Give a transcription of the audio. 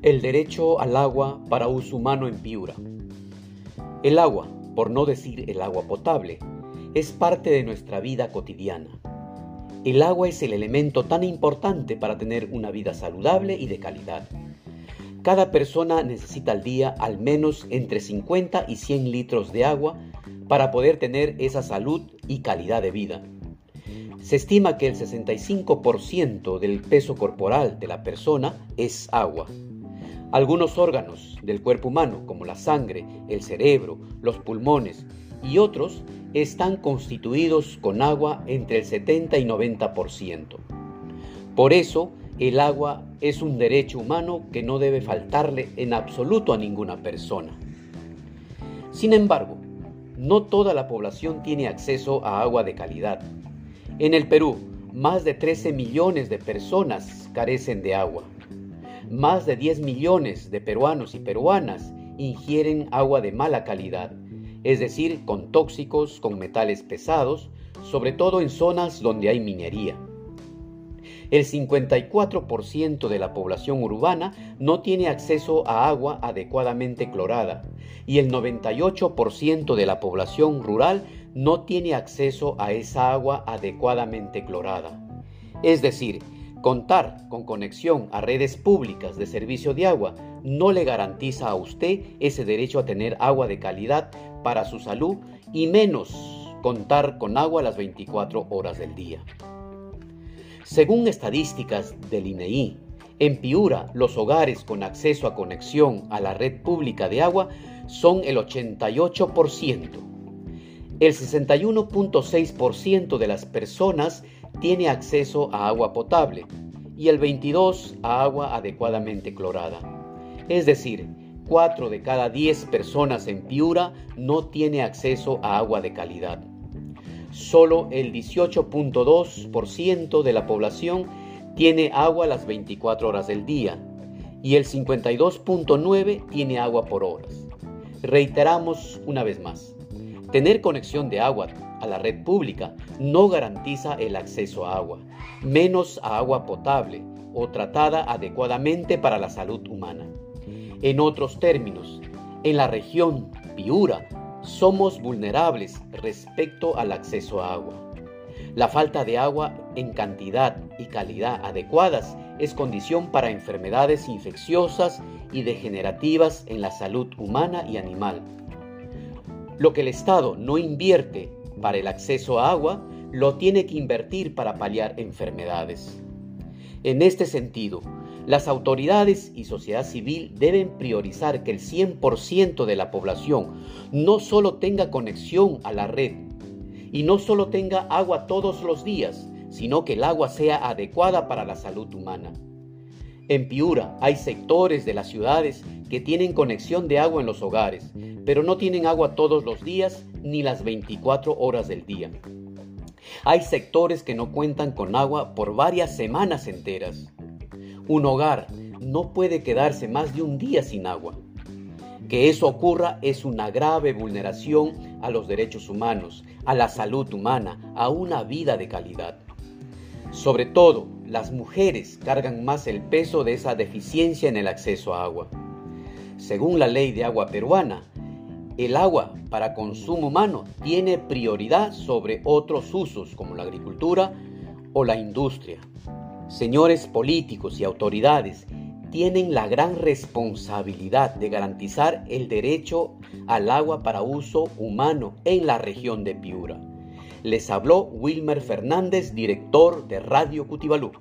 El derecho al agua para uso humano en Piura. El agua, por no decir el agua potable, es parte de nuestra vida cotidiana. El agua es el elemento tan importante para tener una vida saludable y de calidad. Cada persona necesita al día al menos entre 50 y 100 litros de agua para poder tener esa salud y calidad de vida. Se estima que el 65% del peso corporal de la persona es agua. Algunos órganos del cuerpo humano, como la sangre, el cerebro, los pulmones y otros, están constituidos con agua entre el 70 y 90%. Por eso, el agua es un derecho humano que no debe faltarle en absoluto a ninguna persona. Sin embargo, no toda la población tiene acceso a agua de calidad. En el Perú, más de 13 millones de personas carecen de agua más de 10 millones de peruanos y peruanas ingieren agua de mala calidad, es decir, con tóxicos, con metales pesados, sobre todo en zonas donde hay minería. El 54% de la población urbana no tiene acceso a agua adecuadamente clorada y el 98% de la población rural no tiene acceso a esa agua adecuadamente clorada. Es decir, Contar con conexión a redes públicas de servicio de agua no le garantiza a usted ese derecho a tener agua de calidad para su salud y menos contar con agua las 24 horas del día. Según estadísticas del INEI, en Piura los hogares con acceso a conexión a la red pública de agua son el 88%. El 61.6% de las personas tiene acceso a agua potable y el 22 a agua adecuadamente clorada. Es decir, 4 de cada 10 personas en Piura no tiene acceso a agua de calidad. Solo el 18.2% de la población tiene agua las 24 horas del día y el 52.9% tiene agua por horas. Reiteramos una vez más, tener conexión de agua a la red pública no garantiza el acceso a agua, menos a agua potable o tratada adecuadamente para la salud humana. En otros términos, en la región Piura somos vulnerables respecto al acceso a agua. La falta de agua en cantidad y calidad adecuadas es condición para enfermedades infecciosas y degenerativas en la salud humana y animal. Lo que el Estado no invierte para el acceso a agua, lo tiene que invertir para paliar enfermedades. En este sentido, las autoridades y sociedad civil deben priorizar que el 100% de la población no solo tenga conexión a la red y no solo tenga agua todos los días, sino que el agua sea adecuada para la salud humana. En Piura hay sectores de las ciudades que tienen conexión de agua en los hogares, pero no tienen agua todos los días ni las 24 horas del día. Hay sectores que no cuentan con agua por varias semanas enteras. Un hogar no puede quedarse más de un día sin agua. Que eso ocurra es una grave vulneración a los derechos humanos, a la salud humana, a una vida de calidad. Sobre todo, las mujeres cargan más el peso de esa deficiencia en el acceso a agua. Según la ley de agua peruana, el agua para consumo humano tiene prioridad sobre otros usos como la agricultura o la industria. Señores políticos y autoridades tienen la gran responsabilidad de garantizar el derecho al agua para uso humano en la región de Piura. Les habló Wilmer Fernández, director de Radio Cutibalú.